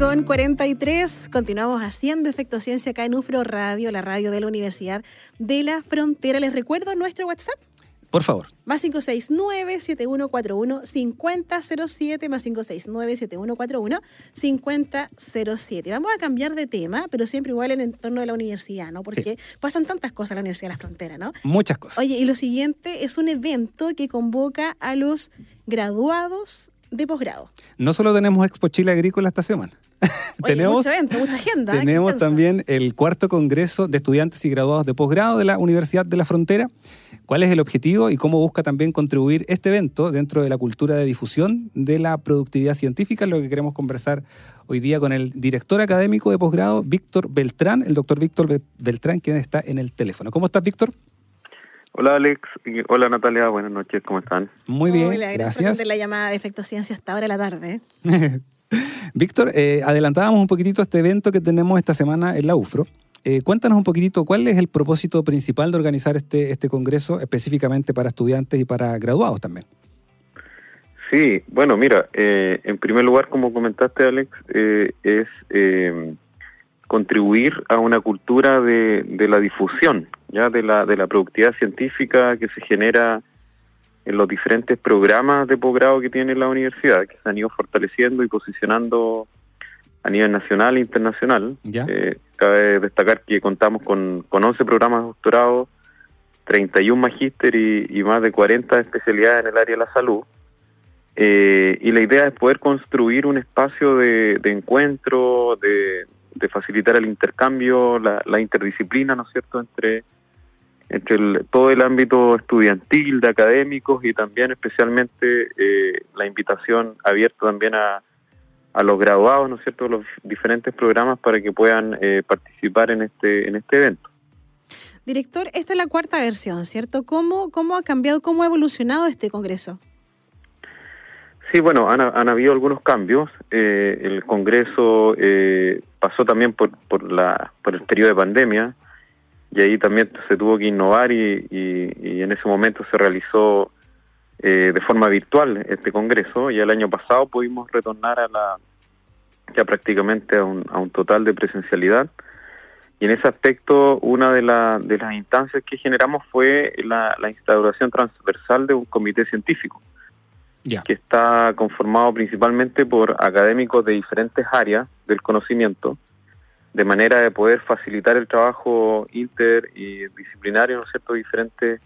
Con 43. Continuamos haciendo Efecto Ciencia acá en UFRO Radio, la radio de la Universidad de la Frontera. Les recuerdo nuestro WhatsApp. Por favor. Más 569-7141-5007, más 569-7141-5007. Vamos a cambiar de tema, pero siempre igual en el entorno de la universidad, ¿no? Porque pasan tantas cosas en la Universidad de la Frontera, ¿no? Muchas cosas. Oye, y lo siguiente es un evento que convoca a los graduados de posgrado. No solo tenemos Expo Chile Agrícola esta semana tenemos, mucha agenda. ¿eh? Tenemos también el cuarto congreso de estudiantes y graduados de posgrado de la Universidad de la Frontera. ¿Cuál es el objetivo y cómo busca también contribuir este evento dentro de la cultura de difusión de la productividad científica? lo que queremos conversar hoy día con el director académico de posgrado, Víctor Beltrán, el doctor Víctor Beltrán, quien está en el teléfono. ¿Cómo estás, Víctor? Hola Alex, hola Natalia, buenas noches, ¿cómo están? Muy bien, Hola, gracias. por la llamada de Efecto Ciencia hasta ahora de la tarde. Víctor, eh, adelantábamos un poquitito este evento que tenemos esta semana en la UFRO. Eh, cuéntanos un poquitito cuál es el propósito principal de organizar este, este congreso específicamente para estudiantes y para graduados también. Sí, bueno, mira, eh, en primer lugar, como comentaste Alex, es contribuir a una cultura de, de, la difusión, ya de la, de la productividad científica que se genera en los diferentes programas de posgrado que tiene la universidad, que se han ido fortaleciendo y posicionando a nivel nacional e internacional. Eh, cabe destacar que contamos con, con 11 programas de doctorado, 31 magíster y, más de 40 especialidades en el área de la salud. Eh, y la idea es poder construir un espacio de, encuentro, de, facilitar el intercambio, la, la interdisciplina, ¿no es cierto?, entre entre todo el ámbito estudiantil, de académicos y también especialmente eh, la invitación abierta también a, a los graduados, ¿no es cierto?, los diferentes programas para que puedan eh, participar en este, en este evento. Director, esta es la cuarta versión, ¿cierto? ¿Cómo, cómo ha cambiado, cómo ha evolucionado este congreso? Sí, bueno, han, han habido algunos cambios. Eh, el congreso pasó también por, por, la, por el periodo de pandemia y ahí también se tuvo que innovar y, en ese momento se realizó eh, de forma virtual este congreso y el año pasado pudimos retornar a la ya prácticamente a un, a un total de presencialidad. Y en ese aspecto una de, de las instancias que generamos fue la, instauración transversal de un comité científico que está conformado principalmente por académicos de diferentes áreas del conocimiento de manera de poder facilitar el trabajo inter y disciplinario, ¿no es cierto?, diferentes,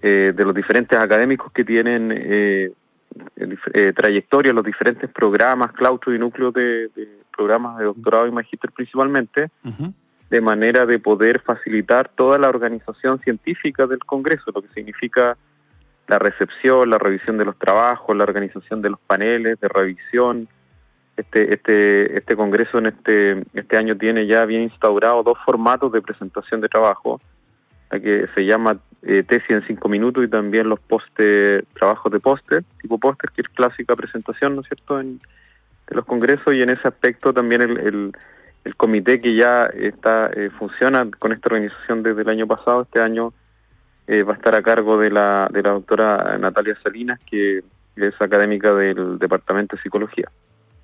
eh, de los diferentes académicos que tienen eh, eh, trayectoria en los diferentes programas, claustros y núcleos de, programas de doctorado y magíster principalmente, de manera de poder facilitar toda la organización científica del Congreso, lo que significa la recepción, la revisión de los trabajos, la organización de los paneles de revisión, este, este, este congreso en este, este año tiene ya bien instaurado dos formatos de presentación de trabajo, la que se llama eh, tesis en cinco minutos y también los poste, trabajos de póster, tipo póster, que es clásica presentación, ¿no es cierto?, en, de los congresos y en ese aspecto también el, el, el comité que ya está eh, funciona con esta organización desde el año pasado, este año eh, va a estar a cargo de la, de la doctora Natalia Salinas, que es académica del Departamento de Psicología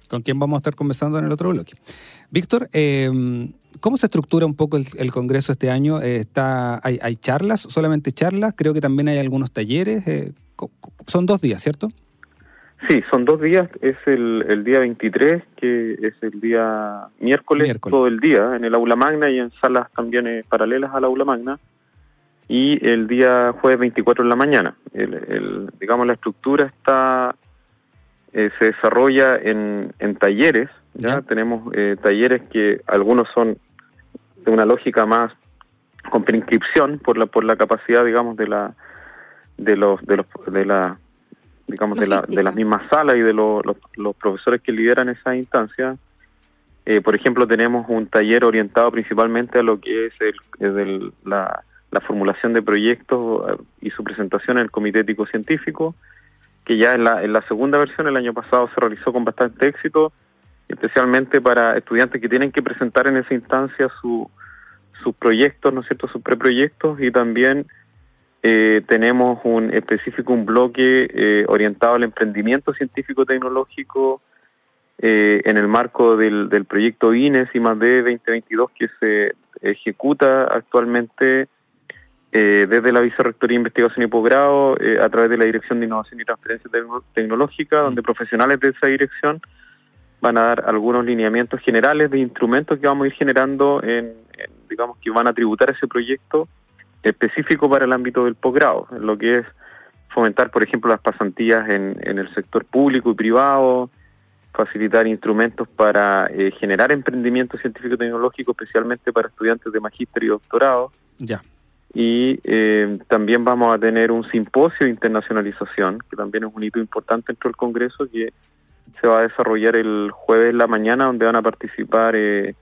con quien vamos a estar conversando en el otro bloque. Víctor, eh, ¿cómo se estructura un poco el, Congreso este año? Eh, está, hay, hay, charlas, solamente charlas? Creo que también hay algunos talleres. Eh, son dos días, ¿cierto? Sí, son dos días. Es el, el, día 23, que es el día miércoles, todo el día, en el aula magna y en salas también paralelas al aula magna. Y el día jueves 24 en la mañana. el, digamos, la estructura está eh, se desarrolla en, en talleres. Ya, tenemos eh, talleres que algunos son de una lógica más con preinscripción por la por la capacidad, digamos, de la de los de los de la digamos de la de las mismas salas y de los, los, profesores que lideran esa instancia. Eh, por ejemplo, tenemos un taller orientado principalmente a lo que es el, la, la formulación de proyectos eh, y su presentación en el Comité Ético Científico, que ya en la, en la segunda versión el año pasado se realizó con bastante éxito, especialmente para estudiantes que tienen que presentar en esa instancia su, sus proyectos, ¿no es cierto?, sus preproyectos y también eh, tenemos un específico, un bloque eh, orientado al emprendimiento científico-tecnológico eh, en el marco del, del proyecto INES y más de 2022 que se ejecuta actualmente eh, desde la Vicerrectoría de Investigación y Posgrado eh, a través de la Dirección de Innovación y Transferencia Tecnológica, donde profesionales de esa dirección van a dar algunos lineamientos generales de instrumentos que vamos a ir generando, en, digamos, que van a tributar ese proyecto específico para el ámbito del posgrado, en lo que es fomentar, por ejemplo, las pasantías en, en el sector público y privado, facilitar instrumentos para eh, generar emprendimiento científico-tecnológico, especialmente para estudiantes de magíster y doctorado. Ya. Y eh, también vamos a tener un simposio de internacionalización, que también es un hito importante dentro del Congreso, que se va a desarrollar el jueves en la mañana, donde van a participar, eh,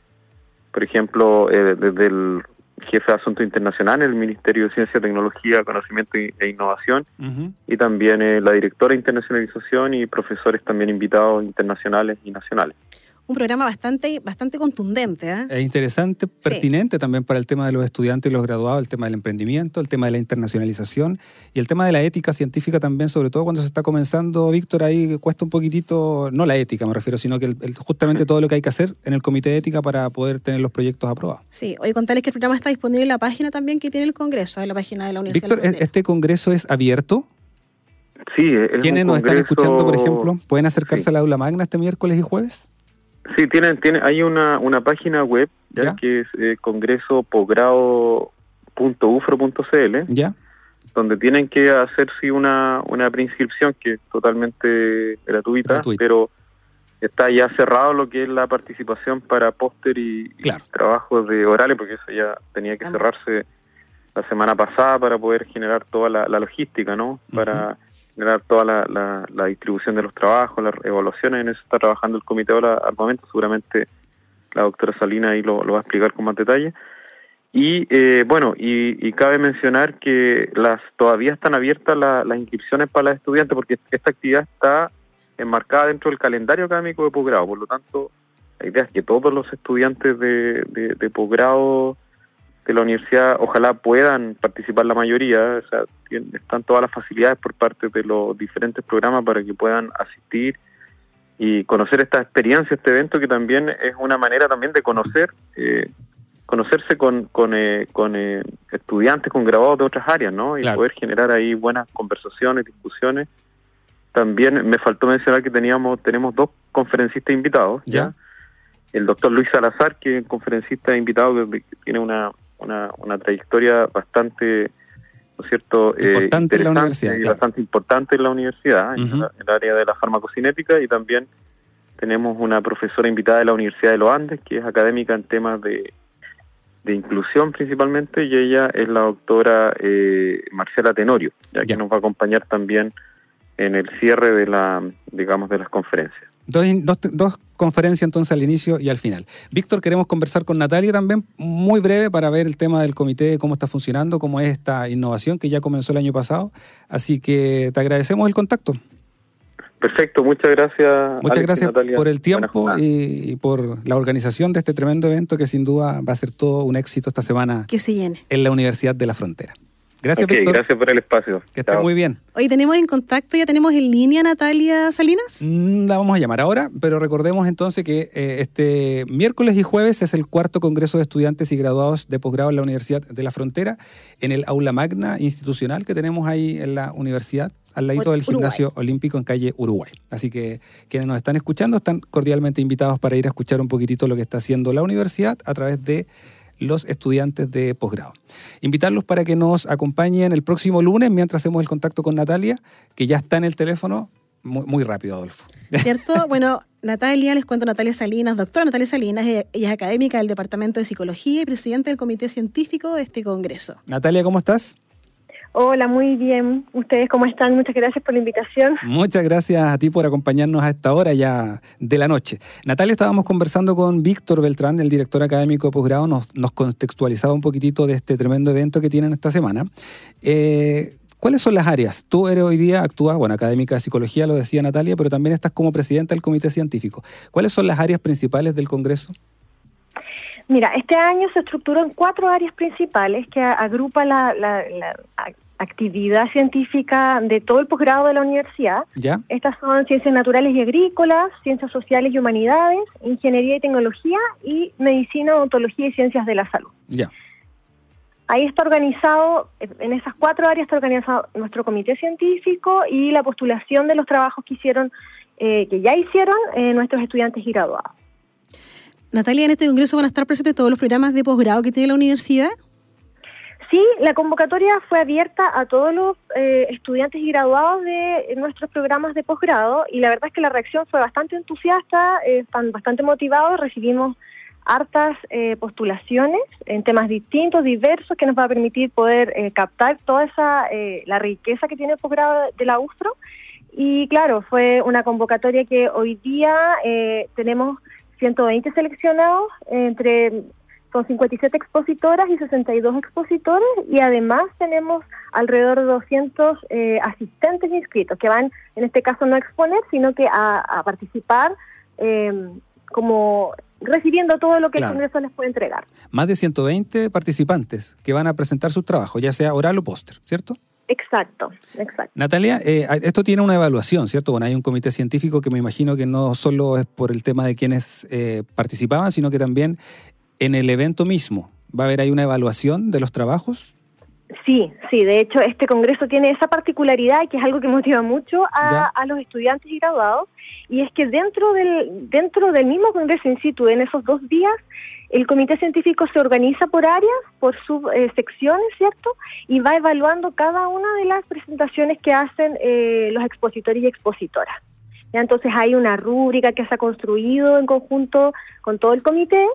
por ejemplo, eh, desde el jefe de Asuntos Internacionales, el Ministerio de Ciencia, Tecnología, Conocimiento e Innovación, y también eh, la directora de internacionalización y profesores también invitados internacionales y nacionales. Un programa bastante, bastante contundente, ¿eh? Es interesante, pertinente también para el tema de los estudiantes y los graduados, el tema del emprendimiento, el tema de la internacionalización y el tema de la ética científica también, sobre todo cuando se está comenzando, Víctor, ahí cuesta un poquitito, no la ética me refiero, sino que el- el- justamente todo lo que hay que hacer en el comité de ética para poder tener los proyectos aprobados. Sí, hoy contarles que el programa está disponible en la página también que tiene el Congreso, en la página de la Universidad Víctor, de la ¿es- Frontera. ¿este congreso es abierto? Sí, es ¿Quiénes un nos están escuchando, por ejemplo? ¿Pueden acercarse Sí. al aula magna este miércoles y jueves? Sí, tienen, tiene, hay una, una página web ya, ¿Ya? que es eh, congresoposgrado.ufro.cl ¿Ya? donde tienen que hacer sí una, una preinscripción que es totalmente gratuita, Gratuita. pero está ya cerrado lo que es la participación para póster y, trabajos de orales, porque eso ya tenía que cerrarse la semana pasada para poder generar toda la, la logística, ¿no? Para generar toda la, la- distribución de los trabajos, las evaluaciones, en eso está trabajando el comité ahora al momento, seguramente la doctora Salina ahí lo, va a explicar con más detalle. Y eh, bueno, y, cabe mencionar que las todavía están abiertas la- las inscripciones para los estudiantes porque esta actividad está enmarcada dentro del calendario académico de posgrado. Por lo tanto, la idea es que todos los estudiantes de posgrado de la universidad ojalá puedan participar la mayoría, o sea, están todas las facilidades por parte de los diferentes programas para que puedan asistir y conocer esta experiencia, este evento que también es una manera también de conocer, eh, conocerse con, con, eh, con eh, estudiantes, con graduados de otras áreas, ¿no? Y Claro. poder generar ahí buenas conversaciones, discusiones. También me faltó mencionar que teníamos tenemos dos conferencistas invitados, Ya. ¿ya? El doctor Luis Salazar, que es un conferencista invitado que tiene una, una, una trayectoria bastante, ¿no es cierto?, Eh, Importante en la universidad, y claro. bastante importante en la universidad, en, la- en el área de la farmacocinética, y también tenemos una profesora invitada de la Universidad de los Andes, que es académica en temas de, de inclusión principalmente, y ella es la doctora eh, Marcela Tenorio, ya que Ya. nos va a acompañar también en el cierre de la, digamos, de las conferencias. Dos, dos, dos conferencias entonces al inicio y al final. Víctor, queremos conversar con Natalia también, muy breve, para ver el tema del comité, cómo está funcionando, cómo es esta innovación que ya comenzó el año pasado. Así que te agradecemos el contacto. Perfecto, muchas gracias. Muchas Alex y gracias Natalia. por el tiempo y, y por la organización de este tremendo evento que sin duda va a ser todo un éxito esta semana Que se llene. en la Universidad de la Frontera. Gracias, Ok, Víctor. gracias por el espacio. Que muy bien. Hoy tenemos en contacto, ya tenemos en línea Natalia Salinas. Mm, La vamos a llamar ahora, pero recordemos entonces que eh, este miércoles y jueves es el cuarto Congreso de Estudiantes y Graduados de Posgrado en la Universidad de la Frontera, en el aula magna institucional que tenemos ahí en la universidad, al ladito del Uruguay. gimnasio olímpico en calle Uruguay. Así que quienes nos están escuchando están cordialmente invitados para ir a escuchar un poquitito lo que está haciendo la universidad a través de los estudiantes de posgrado. Invitarlos para que nos acompañen el próximo lunes mientras hacemos el contacto con Natalia, que ya está en el teléfono muy, muy rápido, Adolfo. ¿Cierto? bueno, Natalia, les cuento Natalia Salinas, doctora Natalia Salinas, ella ella es académica del Departamento de Psicología y presidente del Comité Científico de este Congreso. Natalia, ¿cómo estás? Hola, muy bien. ¿Ustedes cómo están? Muchas gracias por la invitación. Muchas gracias a ti por acompañarnos a esta hora ya de la noche. Natalia, estábamos conversando con Víctor Beltrán, el director académico de posgrado, nos, nos contextualizaba un poquitito de este tremendo evento que tienen esta semana. Eh, ¿Cuáles son las áreas? Tú eres hoy día, actúas, bueno, académica de psicología, lo decía Natalia, pero también estás como presidenta del comité científico. ¿Cuáles son las áreas principales del Congreso? Mira, este año se estructuró en cuatro áreas principales que agrupa la, actividad científica de todo el posgrado de la universidad. ¿Ya? Estas son ciencias naturales y agrícolas, ciencias sociales y humanidades, ingeniería y tecnología y medicina, odontología y ciencias de la salud. Ya. Ahí está organizado, en esas cuatro áreas está organizado nuestro comité científico y la postulación de los trabajos que hicieron, eh, que ya hicieron eh, nuestros estudiantes y graduados. Natalia, en este congreso van a estar presentes todos los programas de posgrado que tiene la universidad. Sí, la convocatoria fue abierta a todos los eh, estudiantes y graduados de nuestros programas de posgrado y la verdad es que la reacción fue bastante entusiasta, eh, están bastante motivados, recibimos hartas eh, postulaciones en temas distintos, diversos, que nos va a permitir poder captar toda esa la riqueza que tiene el posgrado de la UFRO. Y claro, fue una convocatoria que hoy día tenemos 120 seleccionados entre con 57 expositoras y 62 expositores y además tenemos alrededor de 200 eh, asistentes inscritos que van en este caso no a exponer sino que a, participar em, como recibiendo todo lo que el Congreso les puede entregar. Más de 120 participantes que van a presentar sus trabajos, ya sea oral o póster, ¿cierto? Exacto, exacto. Natalia, eh, esto tiene una evaluación, ¿cierto? Bueno, hay un comité científico que me imagino que no solo es por el tema de quienes eh, participaban, sino que también en el evento mismo. ¿Va a haber ahí una evaluaón de los trabajos? Sí, sí, de hecho este congreso tiene esa particularidad que es algo que motiva mucho a, a, los estudiantes y graduados y es que dentro del dentro del mismo congreso in situ en esos dos días el comité científico se organiza por áreas, por subsecciones, eh, ¿cierto? Y va evaluando cada una de las presentaciones que hacen eh, los expositores y expositoras. ¿Ya? Entonces hay una rúbrica que se ha construido en conjunto con todo el comité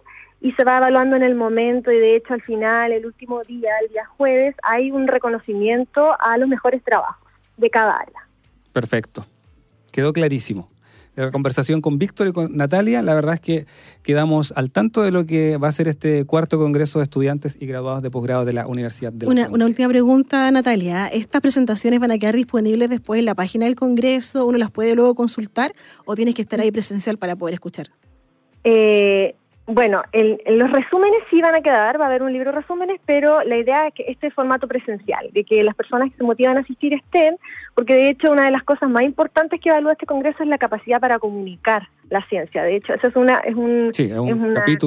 y se va evaluando en el momento y de hecho al final, el último día, el día jueves, hay un reconocimiento a los mejores trabajos de cada área. Perfecto. Quedó clarísimo la conversación con Víctor y con Natalia, la verdad es que quedamos al tanto de lo que va a ser este cuarto Congreso de Estudiantes y Graduados de Posgrado de la Universidad de una, una última pregunta, Natalia. ¿Estas presentaciones van a quedar disponibles después en la página del Congreso? ¿Uno las puede luego consultar o tienes que estar ahí presencial para poder escuchar? Eh, bueno, el, los resúmenes sí van a quedar, va a haber un libro de resúmenes, pero la idea es que este formato presencial, de que las personas que se motivan a asistir estén, porque de hecho una de las cosas más importantes que evalúa este congreso es la capacidad para comunicar la ciencia. De hecho, eso es una es un,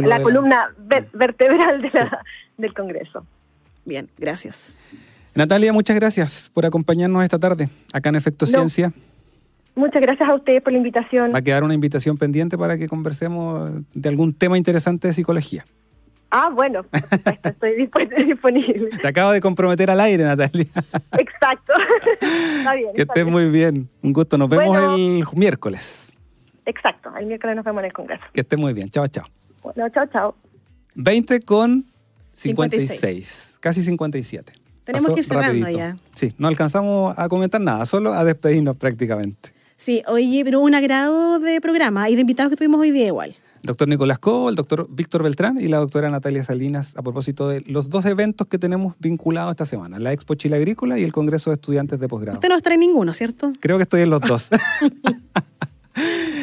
la columna vertebral de la, del congreso. Bien, gracias. Natalia, muchas gracias por acompañarnos esta tarde acá en Efecto Ciencia. Muchas gracias a ustedes por la invitación. Va a quedar una invitación pendiente para que conversemos de algún tema interesante de psicología. Ah, bueno, estoy disponible. Te acabo de comprometer al aire, Natalia. Exacto. está bien. Que estés muy bien. Un gusto. Nos vemos el miércoles. Exacto. El miércoles nos vemos en el Congreso. Que estés muy bien. Chao, chao. Bueno, chao, chao. 20 con 56. Casi 57. Tenemos que ir cerrando ya. Sí, no alcanzamos a comentar nada, solo a despedirnos prácticamente. Sí, oye, pero un agrado de programa y de invitados que tuvimos hoy día igual. Doctor Nicolás Cobo, el doctor Víctor Beltrán y la doctora Natalia Salinas a propósito de los dos eventos que tenemos vinculados esta semana, la Expo Chile Agrícola y el Congreso de Estudiantes de Posgrado. Usted no está en ninguno, ¿cierto? Creo que estoy en los dos.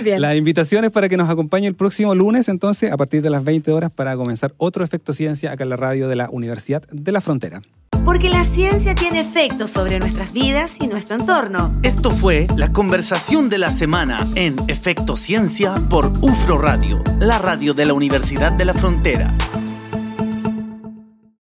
Bien. La invitación es para que nos acompañe el próximo lunes, entonces, a partir de las 20 horas, para comenzar otro Efecto Ciencia acá en la radio de la Universidad de la Frontera porque la ciencia tiene efectos sobre nuestras vidas y nuestro entorno. Esto fue la conversación de la semana en Efecto Ciencia por UFRO Radio, la radio de la Universidad de la Frontera.